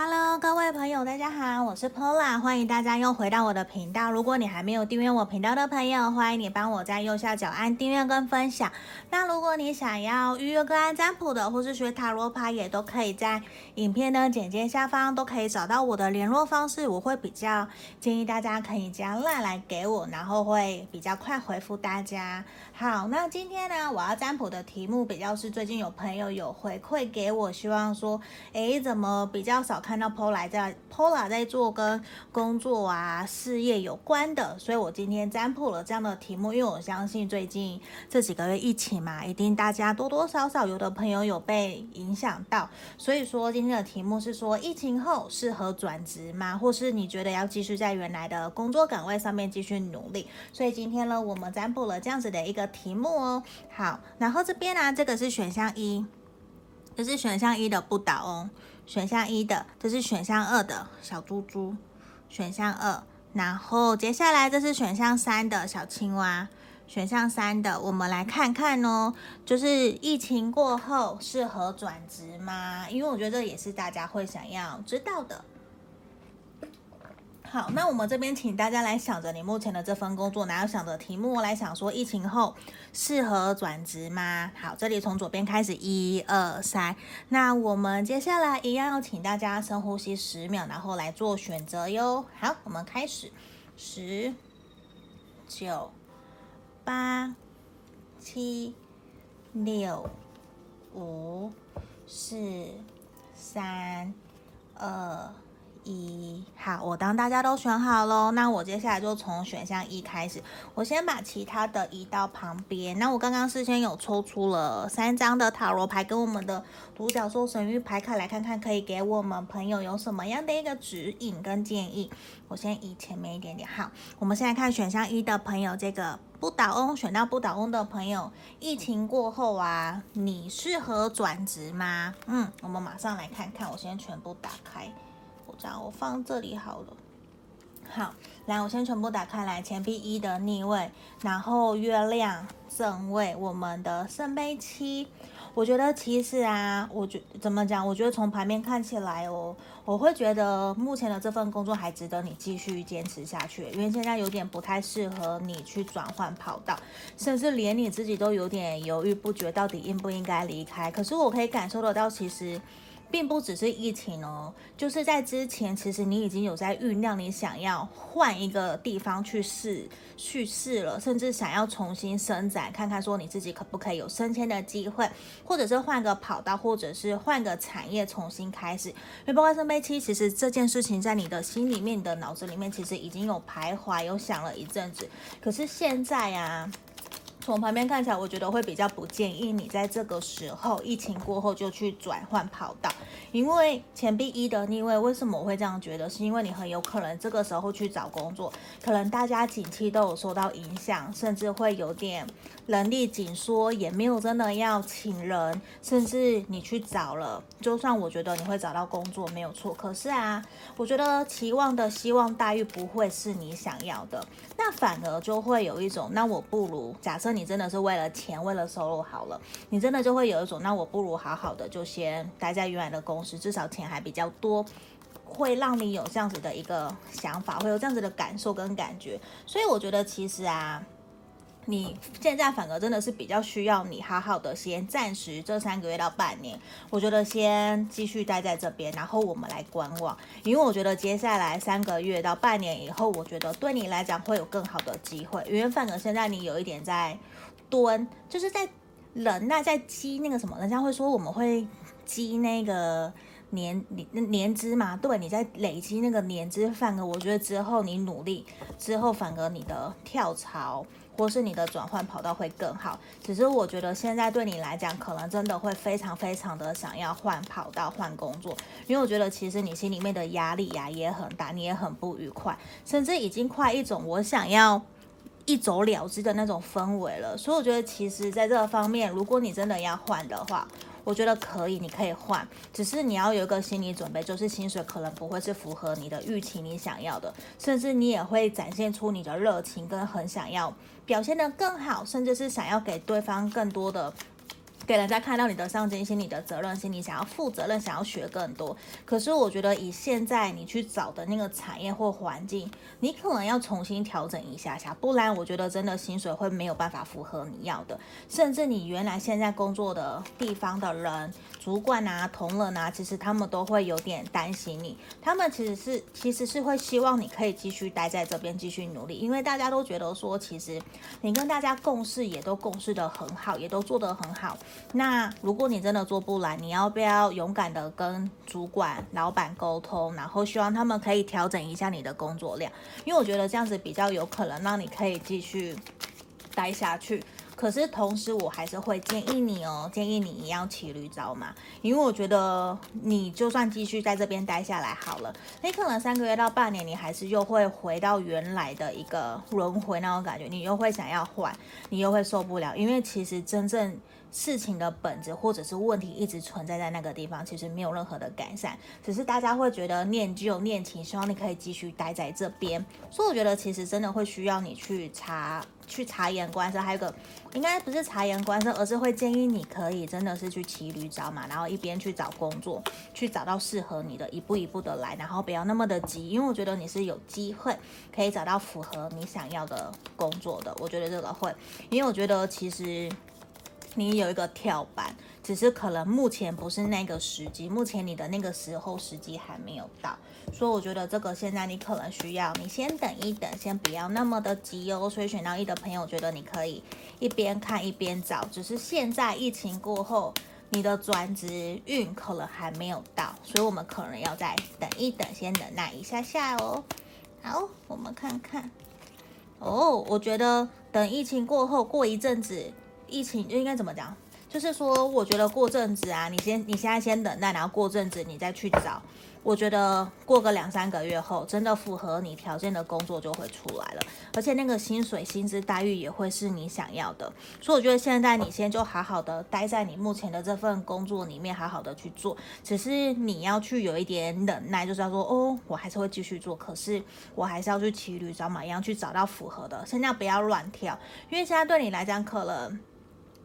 Hello，各位朋友，大家好，我是 Pola，欢迎大家又回到我的频道。如果你还没有订阅我频道的朋友，欢迎你帮我在右下角按订阅跟分享。那如果你想要预约个案占卜的，或是学塔罗牌，也都可以在影片的简介下方都可以找到我的联络方式。我会比较建议大家可以加 LINE 来给我，然后会比较快回复大家。好，那今天呢，我要占卜的题目比较是最近有朋友有回馈给我，希望说，诶，怎么比较少看到 Pola 在 Pola 在做跟工作啊、事业有关的，所以我今天占卜了这样的题目，因为我相信最近这几个月疫情嘛，一定大家多多少少有的朋友有被影响到，所以说今天的题目是说，疫情后适合转职吗？或是你觉得要继续在原来的工作岗位上面继续努力？所以今天呢，我们占卜了这样子的一个。题目哦，好，然后这边呢、这个是选项一，这是选项一的不倒翁，选项一的，这是选项二的小猪猪，选项二，然后接下来这是选项三的小青蛙，选项三的，我们来看看哦，就是疫情过后适合转职吗？因为我觉得这也是大家会想要知道的。好，那我们这边请大家来想着你目前的这份工作，然后想着题目来想说疫情后适合转职吗？好，这里从左边开始，一二三。那我们接下来一样要请大家深呼吸十秒，然后来做选择哟。好，我们开始，十、九、八、七、六、五、四、三、二。一好，我当大家都选好喽，那我接下来就从选项一开始，我先把其他的移到旁边。那我刚刚事先有抽出了三张的塔罗牌跟我们的独角兽神域牌卡，来看看可以给我们朋友有什么样的一个指引跟建议。我先移前面一点点。好，我们现在看选项一的朋友，这个不倒翁选到不倒翁的朋友，疫情过后啊，你适合转职吗？嗯，我们马上来看看，我先全部打开。我放这里好了。好，来，我先全部打开来。钱币一的逆位，然后月亮正位，我们的圣杯七。我觉得其实啊，我觉怎么讲？我觉得从牌面看起来哦，我会觉得目前的这份工作还值得你继续坚持下去，因为现在有点不太适合你去转换跑道，甚至连你自己都有点犹豫不决，到底应不应该离开。可是我可以感受得到，其实。并不只是疫情哦，就是在之前，其实你已经有在酝酿，你想要换一个地方去试去试了，甚至想要重新伸展，看看说你自己可不可以有升迁的机会，或者是换个跑道，或者是换个产业重新开始。因为包括圣杯七，其实这件事情在你的心里面、你的脑子里面，其实已经有徘徊，有想了一阵子。可是现在呀。从旁边看起来，我觉得会比较不建议你在这个时候疫情过后就去转换跑道，因为钱币一的逆位，为什么我会这样觉得？是因为你很有可能这个时候去找工作，可能大家景气都有受到影响，甚至会有点人力紧缩，也没有真的要请人，甚至你去找了，就算我觉得你会找到工作没有错，可是啊，我觉得期望的希望待遇不会是你想要的，那反而就会有一种，那我不如假设你。你真的是为了钱，为了收入好了，你真的就会有一种，那我不如好好的就先待在原来的公司，至少钱还比较多，会让你有这样子的一个想法，会有这样子的感受跟感觉。所以我觉得其实啊，你现在反而真的是比较需要你好好的先暂时这三个月到半年，我觉得先继续待在这边，然后我们来观望，因为我觉得接下来三个月到半年以后，我觉得对你来讲会有更好的机会，因为反而现在你有一点在。蹲就是在忍耐，在积那个什么，人家会说我们会积那个年年年资嘛，对，你在累积那个年资，反而我觉得之后你努力之后，反而你的跳槽或是你的转换跑道会更好。只是我觉得现在对你来讲，可能真的会非常非常的想要换跑道、换工作，因为我觉得其实你心里面的压力呀也很大，你也很不愉快，甚至已经快一种我想要。一走了之的那种氛围了，所以我觉得其实在这个方面，如果你真的要换的话，我觉得可以，你可以换，只是你要有一个心理准备，就是薪水可能不会是符合你的预期，你想要的，甚至你也会展现出你的热情跟很想要表现得更好，甚至是想要给对方更多的给人家看到你的上进心、你的责任心，你想要负责任，想要学更多。可是我觉得以现在你去找的那个产业或环境，你可能要重新调整一下下，不然我觉得真的薪水会没有办法符合你要的。甚至你原来现在工作的地方的人、主管啊、同仁啊，其实他们都会有点担心你。他们其实是其实是会希望你可以继续待在这边，继续努力，因为大家都觉得说，其实你跟大家共事也都共事得很好，也都做得很好。那如果你真的做不来，你要不要勇敢的跟主管、老板沟通，然后希望他们可以调整一下你的工作量？因为我觉得这样子比较有可能让你可以继续待下去。可是同时，我还是会建议你哦，建议你一样骑驴找马，因为我觉得你就算继续在这边待下来好了，你可能三个月到半年，你还是又会回到原来的一个轮回那种感觉，你又会想要换，你又会受不了，因为其实真正。事情的本质或者是问题一直存在在那个地方，其实没有任何的改善，只是大家会觉得念旧念情，希望你可以继续待在这边。所以我觉得其实真的会需要你去察去察言观色，还有一个应该不是察言观色，而是会建议你可以真的是去骑驴找马，然后一边去找工作，去找到适合你的，一步一步的来，然后不要那么的急，因为我觉得你是有机会可以找到符合你想要的工作的。我觉得这个会，因为我觉得其实。你有一个跳板，只是可能目前不是那个时机，目前你的那个时候时机还没有到，所以我觉得这个现在你可能需要你先等一等，先不要那么的急哦。所以选到一的朋友，觉得你可以一边看一边找，只是现在疫情过后，你的转职运可能还没有到，所以我们可能要再等一等，先忍耐一下下哦。好，我们看看哦，我觉得等疫情过后，过一阵子。疫情就应该怎么讲？就是说，我觉得过阵子啊，你先，你现在先等待，然后过阵子你再去找。我觉得过个两三个月后，真的符合你条件的工作就会出来了，而且那个薪水、薪资待遇也会是你想要的。所以我觉得现在你先就好好的待在你目前的这份工作里面，好好的去做。只是你要去有一点忍耐，就是要说，哦，我还是会继续做，可是我还是要去骑驴找马一样去找到符合的。现在不要乱跳，因为现在对你来讲可能。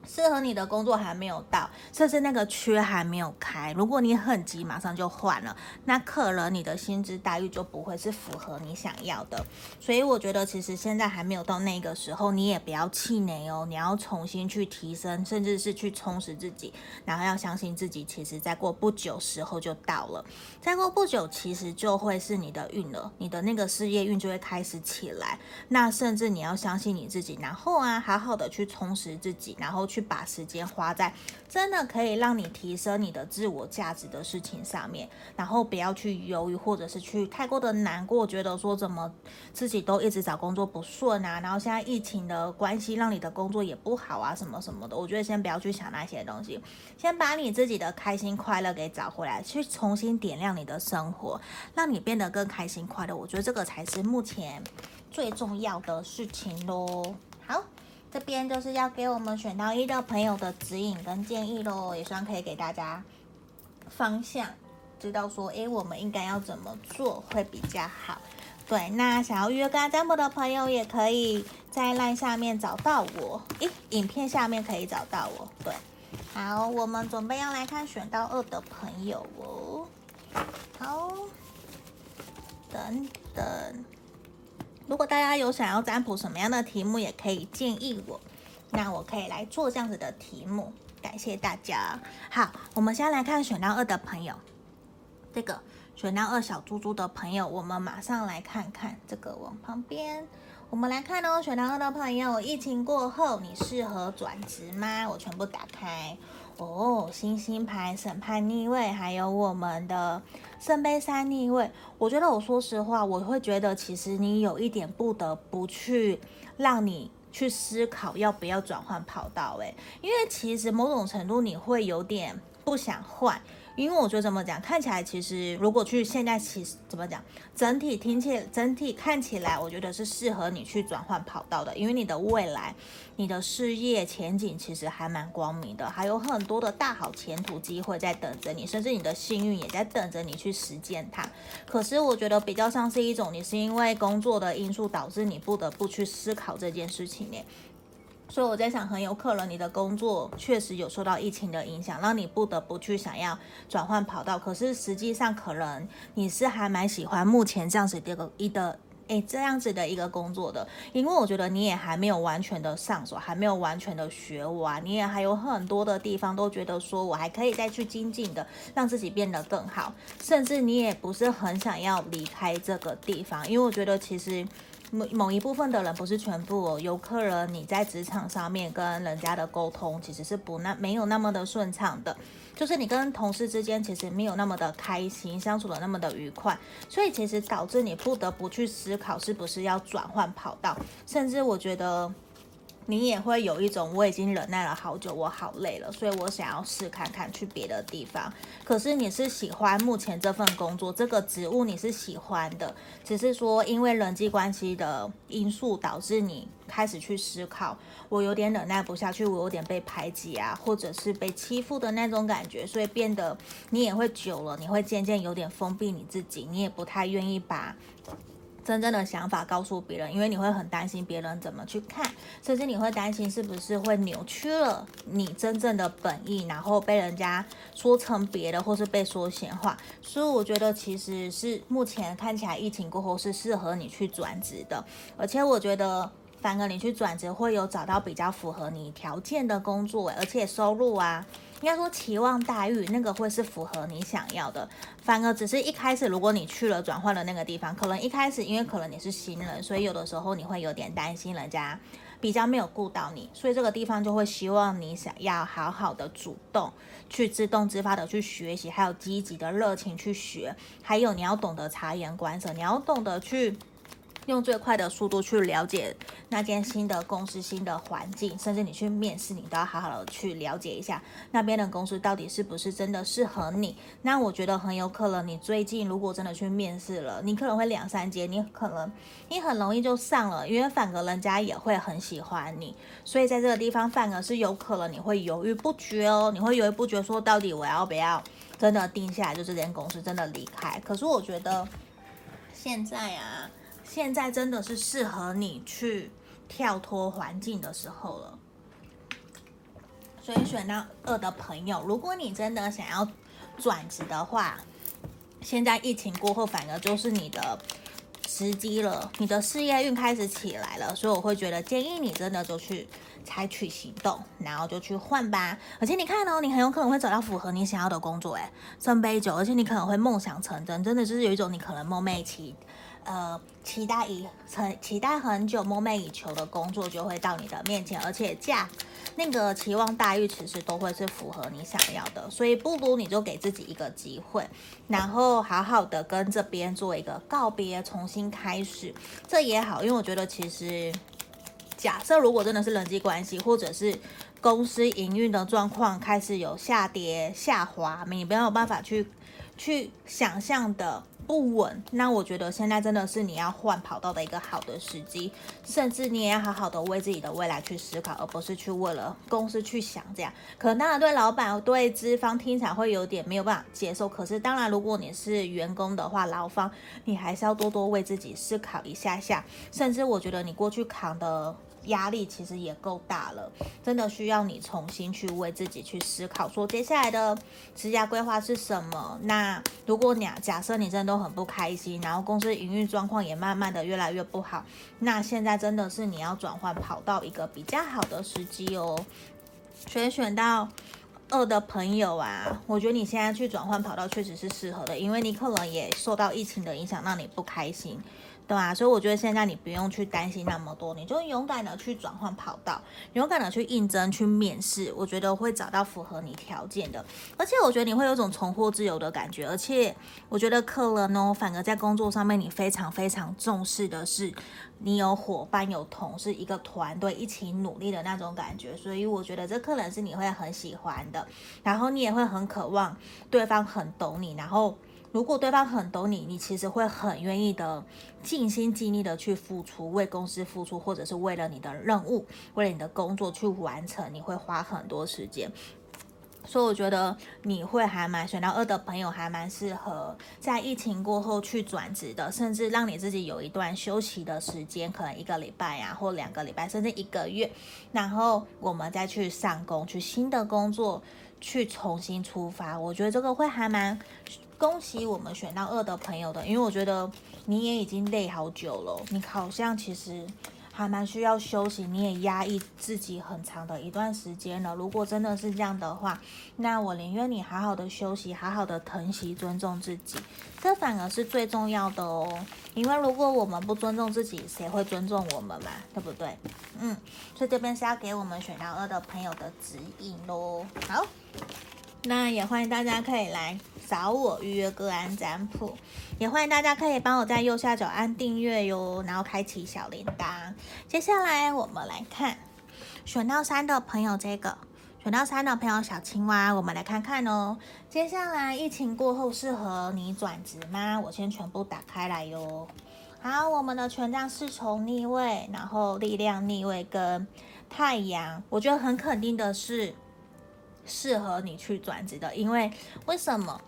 适合你的工作还没有到，甚至那个缺还没有开。如果你很急，马上就换了，那可能你的薪资待遇就不会是符合你想要的。所以我觉得，其实现在还没有到那个时候，你也不要气馁哦。你要重新去提升，甚至是去充实自己，然后要相信自己。其实再过不久时候就到了，再过不久，其实就会是你的运了，你的那个事业运就会开始起来。那甚至你要相信你自己，然后啊，好好的去充实自己，然后。去把时间花在真的可以让你提升你的自我价值的事情上面，然后不要去犹豫，或者是去太过的难过，觉得说怎么自己都一直找工作不顺啊，然后现在疫情的关系让你的工作也不好啊，什么什么的。我觉得先不要去想那些东西，先把你自己的开心快乐给找回来，去重新点亮你的生活，让你变得更开心快乐。我觉得这个才是目前最重要的事情喽。这边就是要给我们选到一的朋友的指引跟建议喽，也算可以给大家方向，知道说，诶，我们应该要怎么做会比较好。对，那想要预约跟占卜的朋友，也可以在 LINE 下面找到我，诶，影片下面可以找到我。对，好，我们准备要来看选到二的朋友哦。好，等等。如果大家有想要占卜什么样的题目，也可以建议我，那我可以来做这样子的题目。感谢大家。好，我们先来看选到二的朋友，这个选到二小猪猪的朋友，我们马上来看看这个往旁边，我们来看哦，选到二的朋友，疫情过后你适合转职吗？我全部打开。哦，星星牌审判逆位，还有我们的圣杯三逆位。我觉得，我说实话，我会觉得其实你有一点不得不去让你去思考要不要转换跑道。诶，因为其实某种程度你会有点不想换。因为我觉得怎么讲，看起来其实如果去现在其实怎么讲，整体听起整体看起来，我觉得是适合你去转换跑道的，因为你的未来、你的事业前景其实还蛮光明的，还有很多的大好前途机会在等着你，甚至你的幸运也在等着你去实践它。可是我觉得比较像是一种，你是因为工作的因素导致你不得不去思考这件事情呢。所以我在想，很有可能你的工作确实有受到疫情的影响，让你不得不去想要转换跑道。可是实际上，可能你是还蛮喜欢目前这样子的一个一的诶这样子的一个工作的，因为我觉得你也还没有完全的上手，还没有完全的学完，你也还有很多的地方都觉得说我还可以再去精进的，让自己变得更好，甚至你也不是很想要离开这个地方，因为我觉得其实。某某一部分的人不是全部哦，有客人你在职场上面跟人家的沟通其实是不那没有那么的顺畅的，就是你跟同事之间其实没有那么的开心，相处的那么的愉快，所以其实导致你不得不去思考是不是要转换跑道，甚至我觉得。你也会有一种我已经忍耐了好久，我好累了，所以我想要试看看去别的地方。可是你是喜欢目前这份工作，这个职务你是喜欢的，只是说因为人际关系的因素导致你开始去思考，我有点忍耐不下去，我有点被排挤啊，或者是被欺负的那种感觉，所以变得你也会久了，你会渐渐有点封闭你自己，你也不太愿意把。真正的想法告诉别人，因为你会很担心别人怎么去看，甚至你会担心是不是会扭曲了你真正的本意，然后被人家说成别的，或是被说闲话。所以我觉得其实是目前看起来疫情过后是适合你去转职的，而且我觉得反而你去转职会有找到比较符合你条件的工作，而且收入啊。应该说期望待遇那个会是符合你想要的，反而只是一开始如果你去了转换了那个地方，可能一开始因为可能你是新人，所以有的时候你会有点担心人家比较没有顾到你，所以这个地方就会希望你想要好好的主动去自动自发的去学习，还有积极的热情去学，还有你要懂得察言观色，你要懂得去。用最快的速度去了解那间新的公司、新的环境，甚至你去面试，你都要好好的去了解一下那边的公司到底是不是真的适合你。那我觉得很有可能，你最近如果真的去面试了，你可能会两三间，你可能你很容易就上了，因为反而人家也会很喜欢你。所以在这个地方，反而是有可能你会犹豫不决哦，你会犹豫不决，说到底我要不要真的定下来，就这间公司真的离开。可是我觉得现在啊。现在真的是适合你去跳脱环境的时候了，所以选到二的朋友，如果你真的想要转职的话，现在疫情过后反而就是你的时机了，你的事业运开始起来了，所以我会觉得建议你真的就去采取行动，然后就去换吧。而且你看哦，你很有可能会找到符合你想要的工作，诶，圣杯酒，而且你可能会梦想成真，真的就是有一种你可能梦寐以求。呃，期待已成期待很久、梦寐以求的工作就会到你的面前，而且价那个期望待遇其实都会是符合你想要的，所以不如你就给自己一个机会，然后好好的跟这边做一个告别，重新开始，这也好，因为我觉得其实假设如果真的是人际关系或者是公司营运的状况开始有下跌、下滑，你没有办法去去想象的。不稳，那我觉得现在真的是你要换跑道的一个好的时机，甚至你也要好好的为自己的未来去思考，而不是去为了公司去想这样。可能当然对老板、对资方听起来会有点没有办法接受，可是当然如果你是员工的话，劳方你还是要多多为自己思考一下下，甚至我觉得你过去扛的。压力其实也够大了，真的需要你重新去为自己去思考，说接下来的职业规划是什么。那如果你假设你真的都很不开心，然后公司营运状况也慢慢的越来越不好，那现在真的是你要转换跑道一个比较好的时机哦。所以选到二的朋友啊，我觉得你现在去转换跑道确实是适合的，因为你可能也受到疫情的影响，让你不开心。对啊，所以我觉得现在你不用去担心那么多，你就勇敢的去转换跑道，勇敢的去应征、去面试，我觉得会找到符合你条件的。而且我觉得你会有种重获自由的感觉。而且我觉得客人呢，反而在工作上面你非常非常重视的是你有伙伴、有同事，一个团队一起努力的那种感觉。所以我觉得这客人是你会很喜欢的，然后你也会很渴望对方很懂你，然后。如果对方很懂你，你其实会很愿意的尽心尽力的去付出，为公司付出，或者是为了你的任务，为了你的工作去完成，你会花很多时间。所以我觉得你会还蛮选到二的朋友还蛮适合在疫情过后去转职的，甚至让你自己有一段休息的时间，可能一个礼拜呀、或两个礼拜，甚至一个月，然后我们再去上工，去新的工作，去重新出发。我觉得这个会还蛮恭喜我们选到二的朋友的，因为我觉得你也已经累好久了，你好像其实。还蛮需要休息，你也压抑自己很长的一段时间了。如果真的是这样的话，那我宁愿你好好的休息，好好的疼惜、尊重自己，这反而是最重要的哦。因为如果我们不尊重自己，谁会尊重我们嘛？对不对？嗯，所以这边是要给我们选到二的朋友的指引喽。好，那也欢迎大家可以来找我预约个案占卜。也欢迎大家可以帮我在右下角按订阅哟，然后开启小铃铛。接下来我们来看选到三的朋友，这个选到三的朋友小青蛙，我们来看看哦。接下来疫情过后适合你转职吗？我先全部打开来哟。好，我们的权杖侍从逆位，然后力量逆位跟太阳，我觉得很肯定的是适合你去转职的，因为为什么？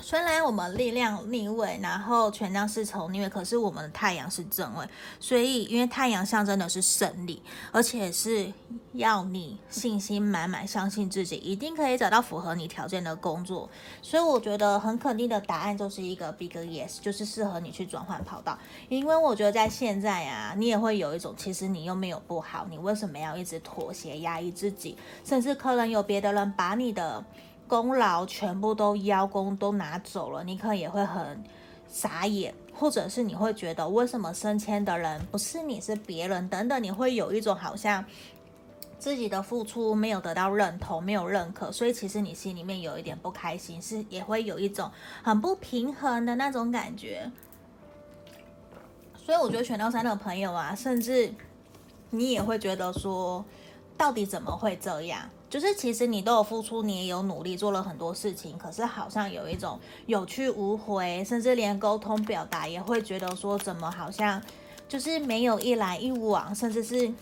虽然我们力量逆位，然后权杖侍从逆位，可是我们的太阳是正位，所以因为太阳象征的是胜利，而且是要你信心满满，相信自己一定可以找到符合你条件的工作，所以我觉得很肯定的答案就是一个 big yes，就是适合你去转换跑道。因为我觉得在现在啊，你也会有一种其实你又没有不好，你为什么要一直妥协压抑自己，甚至可能有别的人把你的。功劳全部都邀功都拿走了，你可能也会很傻眼，或者是你会觉得为什么升迁的人不是你是别人等等，你会有一种好像自己的付出没有得到认同，没有认可，所以其实你心里面有一点不开心，是也会有一种很不平衡的那种感觉。所以我觉得选到三的朋友啊，甚至你也会觉得说，到底怎么会这样？就是其实你都有付出，你也有努力做了很多事情，可是好像有一种有去无回，甚至连沟通表达也会觉得说怎么好像就是没有一来一往，甚至是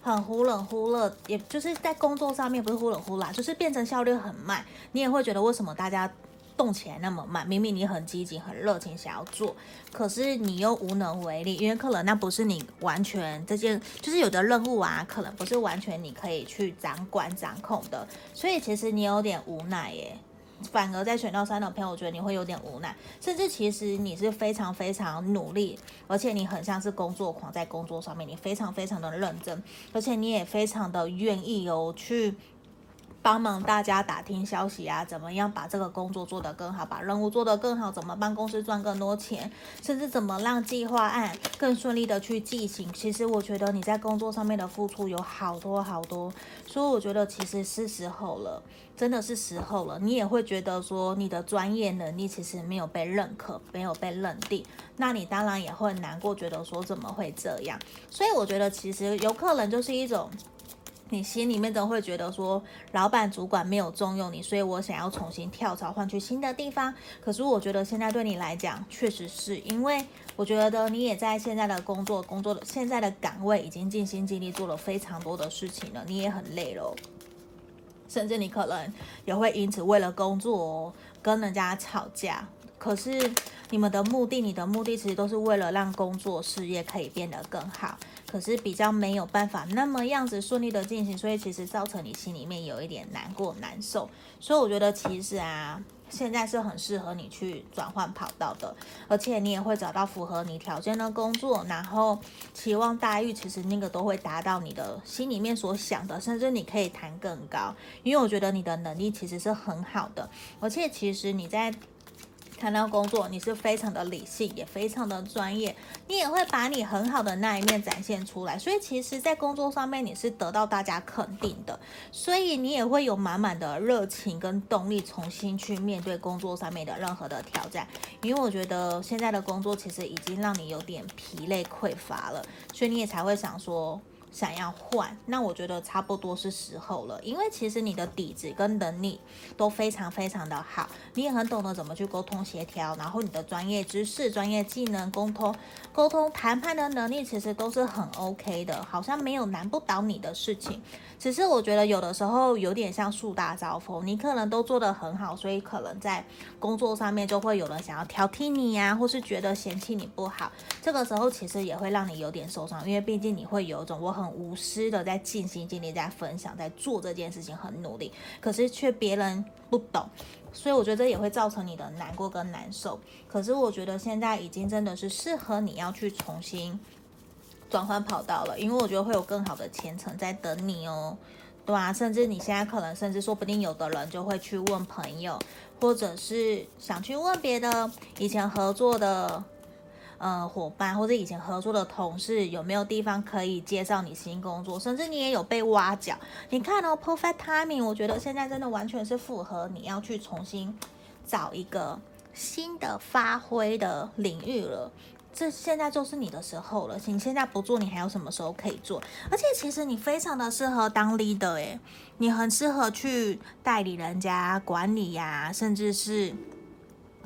很忽冷忽热，也就是在工作上面不是忽冷忽热，就是变成效率很慢，你也会觉得为什么大家。动起来那么慢，明明你很积极、很热情，想要做，可是你又无能为力，因为可能那不是你完全这件，就是有的任务啊，可能不是完全你可以去掌管、掌控的，所以其实你有点无奈耶。反而在选到三的朋友，我觉得你会有点无奈，甚至其实你是非常非常努力，而且你很像是工作狂，在工作上面你非常非常的认真，而且你也非常的愿意哦去。帮忙大家打听消息啊，怎么样把这个工作做得更好，把任务做得更好，怎么帮公司赚更多钱，甚至怎么让计划案更顺利的去进行。其实我觉得你在工作上面的付出有好多好多，所以我觉得其实是时候了，真的是时候了。你也会觉得说你的专业能力其实没有被认可，没有被认定，那你当然也会难过，觉得说怎么会这样。所以我觉得其实有可能就是一种。你心里面都会觉得说，老板主管没有重用你，所以我想要重新跳槽，换去新的地方。可是我觉得现在对你来讲，确实是因为我觉得你也在现在的工作工作的现在的岗位已经尽心尽力做了非常多的事情了，你也很累了，甚至你可能也会因此为了工作跟人家吵架。可是你们的目的，你的目的其实都是为了让工作事业可以变得更好。可是比较没有办法那么样子顺利的进行，所以其实造成你心里面有一点难过难受。所以我觉得其实啊，现在是很适合你去转换跑道的，而且你也会找到符合你条件的工作，然后期望待遇其实那个都会达到你的心里面所想的，甚至你可以谈更高，因为我觉得你的能力其实是很好的，而且其实你在。谈到工作，你是非常的理性，也非常的专业，你也会把你很好的那一面展现出来。所以，其实，在工作上面，你是得到大家肯定的，所以你也会有满满的热情跟动力，重新去面对工作上面的任何的挑战。因为我觉得现在的工作其实已经让你有点疲累匮乏了，所以你也才会想说。想要换，那我觉得差不多是时候了，因为其实你的底子跟能力都非常非常的好，你也很懂得怎么去沟通协调，然后你的专业知识、专业技能、沟通、沟通谈判的能力其实都是很 OK 的，好像没有难不倒你的事情。只是我觉得有的时候有点像树大招风，你可能都做得很好，所以可能在工作上面就会有人想要挑剔你呀、或是觉得嫌弃你不好，这个时候其实也会让你有点受伤，因为毕竟你会有一种我很。很无私的在尽心尽力在分享，在做这件事情，很努力，可是却别人不懂，所以我觉得这也会造成你的难过跟难受。可是我觉得现在已经真的是适合你要去重新转换跑道了，因为我觉得会有更好的前程在等你哦，对啊，甚至你现在可能甚至说不定有的人就会去问朋友，或者是想去问别的以前合作的。呃，伙伴或者以前合作的同事，有没有地方可以介绍你新工作？甚至你也有被挖角。你看哦，perfect timing，我觉得现在真的完全是符合你要去重新找一个新的发挥的领域了。这现在就是你的时候了。你现在不做，你还有什么时候可以做？而且其实你非常的适合当 leader，诶，你很适合去代理人家、管理呀、甚至是。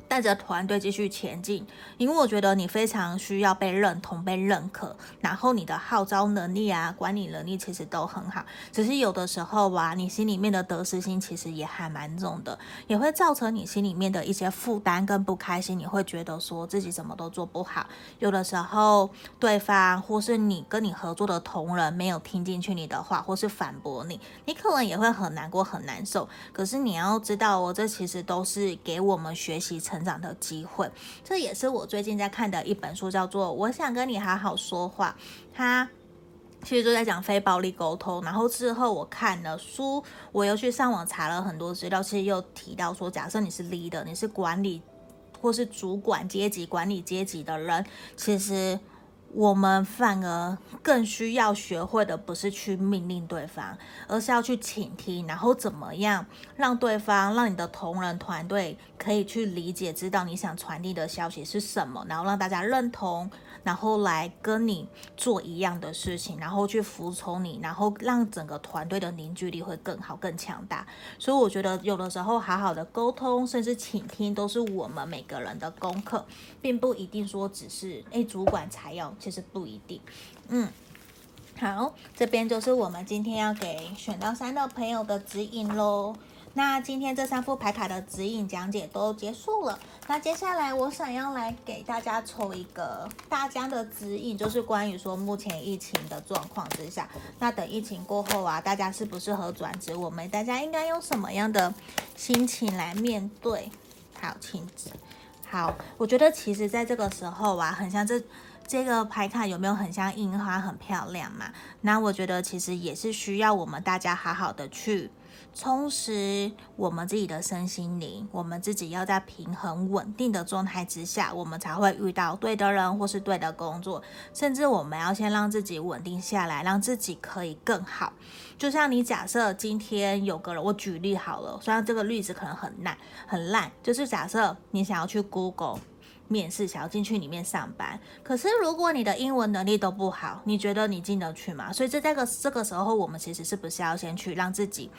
带着团队继续前进，因为我觉得你非常需要被认同、被认可，然后你的号召能力啊、管理能力其实都很好。只是有的时候啊，你心里面的得失心其实也还蛮重的，也会造成你心里面的一些负担跟不开心。你会觉得说自己什么都做不好，有的时候对方或是你跟你合作的同仁没有听进去你的话，或是反驳你，你可能也会很难过、很难受。可是你要知道哦，这其实都是给我们学习成。成长的机会，这也是我最近在看的一本书，叫做《我想跟你好好说话》。它其实就在讲非暴力沟通。然后之后我看了书，我又去上网查了很多资料，其实又提到说，假设你是 leader，你是管理或是主管阶级、管理阶级的人，其实。我们反而更需要学会的不是去命令对方，而是要去倾听，然后怎么样让对方、让你的同仁团队可以去理解、知道你想传递的消息是什么，然后让大家认同。然后来跟你做一样的事情，然后去服从你，然后让整个团队的凝聚力会更好、更强大。所以我觉得有的时候好好的沟通，甚至倾听，都是我们每个人的功课，并不一定说只是诶主管才要，其实不一定。嗯，好，这边就是我们今天要给选到三的朋友的指引喽。那今天这三副牌卡的指引讲解都结束了。那接下来我想要来给大家抽一个大家的指引，就是关于说目前疫情的状况之下，那等疫情过后啊，大家适不适合转职？我们大家应该用什么样的心情来面对？好，亲子。好，我觉得其实在这个时候啊，很像这这个牌卡有没有很像樱花，很漂亮嘛？那我觉得其实也是需要我们大家好好的去。充实我们自己的身心灵，我们自己要在平衡稳定的状态之下，我们才会遇到对的人或是对的工作。甚至我们要先让自己稳定下来，让自己可以更好。就像你假设今天有个人，我举例好了，虽然这个例子可能很烂很烂，就是假设你想要去 Google 面试，想要进去里面上班，可是如果你的英文能力都不好，你觉得你进得去吗？所以在这个这个时候，我们其实是不是要先去让自己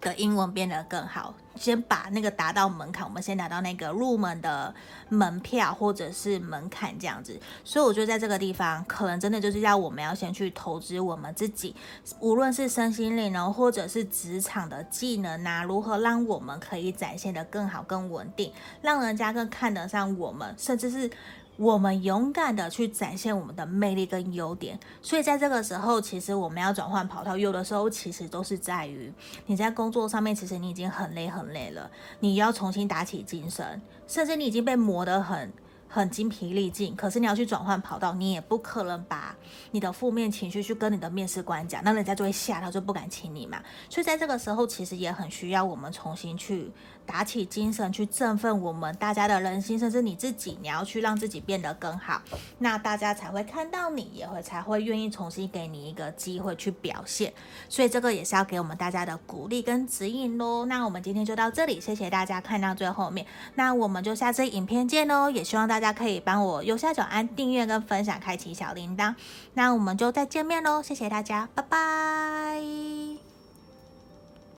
的英文变得更好，先把那个达到门槛，我们先拿到那个入门的门票或者是门槛这样子。所以我觉得在这个地方，可能真的就是要我们要先去投资我们自己，无论是身心灵呢，或者是职场的技能啊，如何让我们可以展现得更好、更稳定，让人家更看得上我们，甚至是。我们勇敢的去展现我们的魅力跟优点，所以在这个时候，其实我们要转换跑道，有的时候其实都是在于你在工作上面，其实你已经很累很累了，你要重新打起精神，甚至你已经被磨得很很精疲力尽，可是你要去转换跑道，你也不可能把你的负面情绪去跟你的面试官讲，那人家就会吓到，就不敢请你嘛。所以在这个时候，其实也很需要我们重新去。打起精神去振奋我们大家的人心，甚至你自己，你要去让自己变得更好，那大家才会看到你，也会才会愿意重新给你一个机会去表现。所以这个也是要给我们大家的鼓励跟指引喽。那我们今天就到这里，谢谢大家看到最后面，那我们就下次影片见喽。也希望大家可以帮我右下角按订阅跟分享，开启小铃铛。那我们就再见面喽，谢谢大家，拜拜。